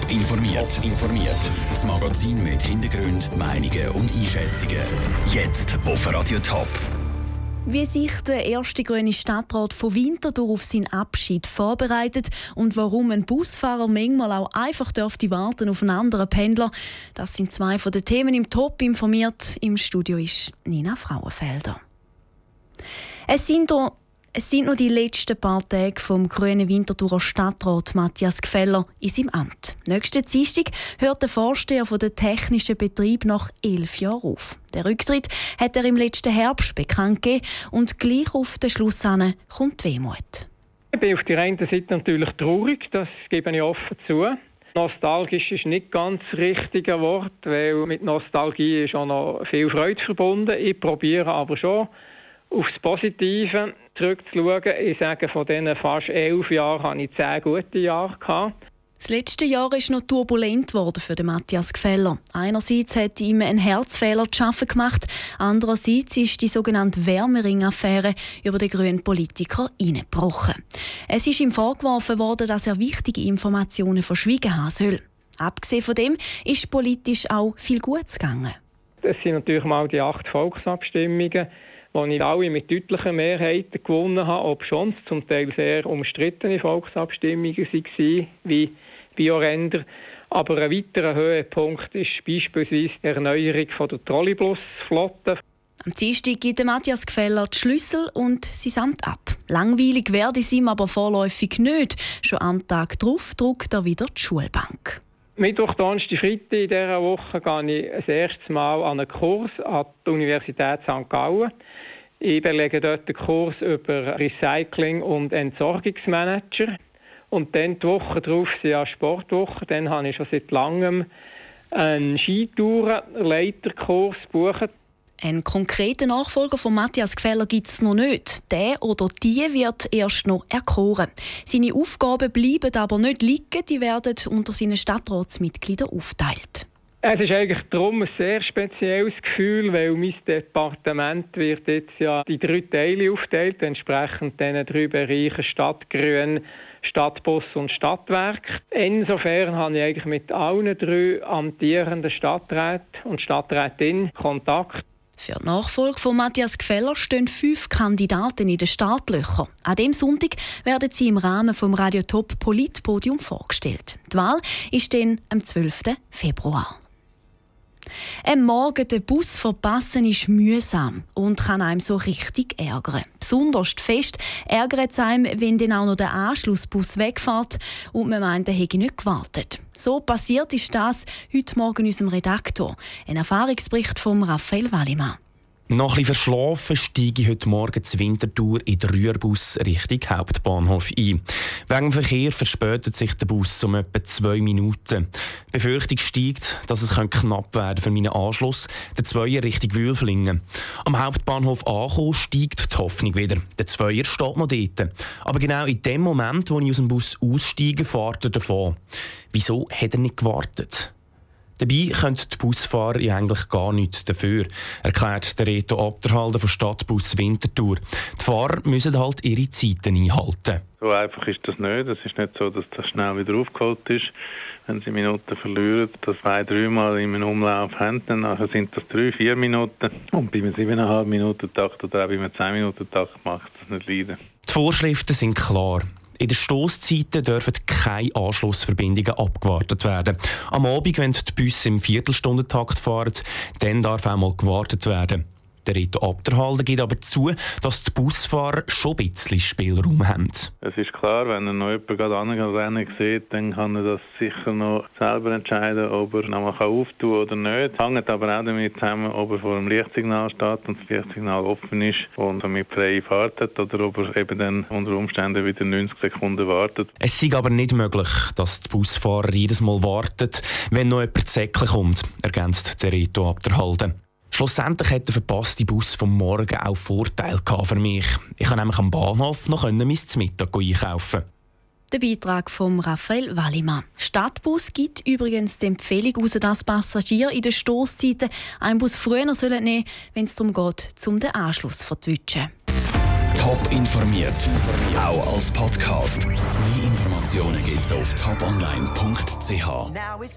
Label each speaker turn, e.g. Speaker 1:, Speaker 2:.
Speaker 1: Top informiert. informiert. Das Magazin mit Hintergrund, Meinungen und Einschätzungen. Jetzt auf Radio Top.
Speaker 2: Wie sich der erste grüne Stadtrat von Winterthur auf seinen Abschied vorbereitet und warum ein Busfahrer manchmal auch einfach dürfte warten auf einen anderen Pendler, das sind zwei von den Themen im Top informiert. Im Studio ist Nina Frauenfelder. Es sind es sind noch die letzten paar Tage vom grünen Winterthurer Stadtrat Matthias Gfeller in seinem Amt. Nächsten Dienstag hört der Vorsteher von der technischen Betrieb nach elf Jahren auf. Der Rücktritt hat er im letzten Herbst bekannt gegeben und gleich auf den Schluss kommt Wehmut.
Speaker 3: Ich bin auf der einen Seite natürlich traurig, das gebe ich offen zu. Nostalgisch ist nicht ganz das richtige Wort, weil mit Nostalgie ist auch noch viel Freude verbunden. Ich probiere aber schon, aufs Positive zurückzuschauen. Ich sage, von diesen fast elf Jahren hatte ich zehn gute Jahre. Gehabt.
Speaker 2: Das letzte Jahr ist noch turbulent worden für Matthias Gfeller. Einerseits hat ihm ein Herzfehler zu schaffen gemacht, andererseits ist die sogenannte Wärmering-Affäre über den grünen Politiker eingebrochen. Es ist ihm vorgeworfen worden, dass er wichtige Informationen verschwiegen haben soll. Abgesehen von dem ist politisch auch viel Gutes gegangen.
Speaker 3: Es sind natürlich mal die acht Volksabstimmungen die ich alle mit deutlichen Mehrheiten gewonnen habe, ob schon zum Teil sehr umstrittene Volksabstimmungen waren, wie Bioränder. Aber ein weiterer Höhepunkt ist beispielsweise die Erneuerung der Trolleybusflotte.
Speaker 2: Am Dienstag gibt Matthias Gfeller die Schlüssel und sein Amt ab. Langweilig werde es ihm aber vorläufig nicht. Schon am Tag darauf druckt er wieder die Schulbank.
Speaker 3: Mittwoch, Donnerstag, Freitag in dieser Woche gehe ich das erste Mal an einen Kurs an die Universität St. Gallen. Ich belege dort einen Kurs über Recycling und Entsorgungsmanager. Und dann die Woche darauf sind ja Sportwoche. Dann habe ich schon seit langem einen Skitourenleiterkurs gebucht.
Speaker 2: Einen konkreten Nachfolger von Matthias Gfeller gibt es noch nicht. Der oder die wird erst noch erkoren. Seine Aufgaben bleiben aber nicht liegen, die werden unter seinen Stadtratsmitgliedern aufteilt.
Speaker 3: Es ist eigentlich darum ein sehr spezielles Gefühl, weil mein Departement wird jetzt ja die drei Teile aufteilt, entsprechend diesen drei Bereichen Stadtgrün, Stadtbus und Stadtwerk. Insofern habe ich eigentlich mit allen drei amtierenden Stadträten und Stadträtinnen Kontakt.
Speaker 2: Für die Nachfolge von Matthias Gfeller stehen fünf Kandidaten in den Startlöchern. An dem Sonntag werden sie im Rahmen vom Radio Top Politpodium vorgestellt. Die Wahl ist dann am 12. Februar. Am Morgen den Bus verpassen ist mühsam und kann einem so richtig ärgern. Besonders fest ärgert es einem, wenn dann auch noch der Anschlussbus wegfährt und man meint, er hätte nicht gewartet. So passiert ist das heute Morgen unserem Redaktor. Ein Erfahrungsbericht von Raphael Wallimann.
Speaker 4: Nach ein verschlafen steige ich heute Morgen zur Wintertour in den Rührbus Richtung Hauptbahnhof ein. Wegen Verkehr verspätet sich der Bus um etwa zwei Minuten. Die Befürchtung steigt, dass es knapp werden für meinen Anschluss, der Zweier Richtung Wülflingen. Am Hauptbahnhof ankommen, steigt die Hoffnung wieder. Der Zweier steht noch dort. Aber genau in dem Moment, wo ich aus dem Bus aussteige, fährt er davon. Wieso hat er nicht gewartet? Dabei können die Busfahrer ja eigentlich gar nichts dafür, erklärt der Reto Abderhalden von Stadtbus Winterthur. Die Fahrer müssen halt ihre Zeiten einhalten.
Speaker 5: So einfach ist das nicht. Es ist nicht so, dass das schnell wieder aufgeholt ist. Wenn sie Minuten verlieren, das zwei, dreimal in einem Umlauf haben, dann sind das drei, vier Minuten. Und bei einem siebeneinhalb Minuten Takt oder auch bei einem zehn Minuten Takt macht das nicht leiden.
Speaker 4: Die Vorschriften sind klar. In den Stoßzeiten dürfen keine Anschlussverbindungen abgewartet werden. Am Abend, wenn die Busse im Viertelstundentakt fahren, dann darf auch mal gewartet werden. Der Rito Abderhalden gibt aber zu, dass die Busfahrer schon ein bisschen Spielraum haben.
Speaker 5: Es ist klar, wenn er noch jemanden gerade Rennen sieht, dann kann er das sicher noch selber entscheiden, ob er noch mal auftun kann oder nicht. Hängt aber auch damit zusammen, ob er vor dem Lichtsignal steht und das Lichtsignal offen ist und damit freie Fahrt hat oder ob er eben dann unter Umständen wieder 90 Sekunden wartet.
Speaker 4: Es ist aber nicht möglich, dass die Busfahrer jedes Mal warten, wenn noch jemand Säckchen kommt, ergänzt der Rito Abderhalden. Schlussendlich hat der verpasste Bus vom Morgen auch Vorteile für mich. Ich konnte nämlich am Bahnhof noch mein Mittag einkaufen.
Speaker 2: Der Beitrag von Raphael Wallimann. Stadtbus gibt übrigens die Empfehlung heraus, dass Passagiere in den Stoßzeiten einen Bus früher nehmen sollen, wenn es darum geht, um den Anschluss zu verwischen.
Speaker 1: Top informiert, auch als Podcast. Mehr Informationen Informationen gibt's auf toponline.ch.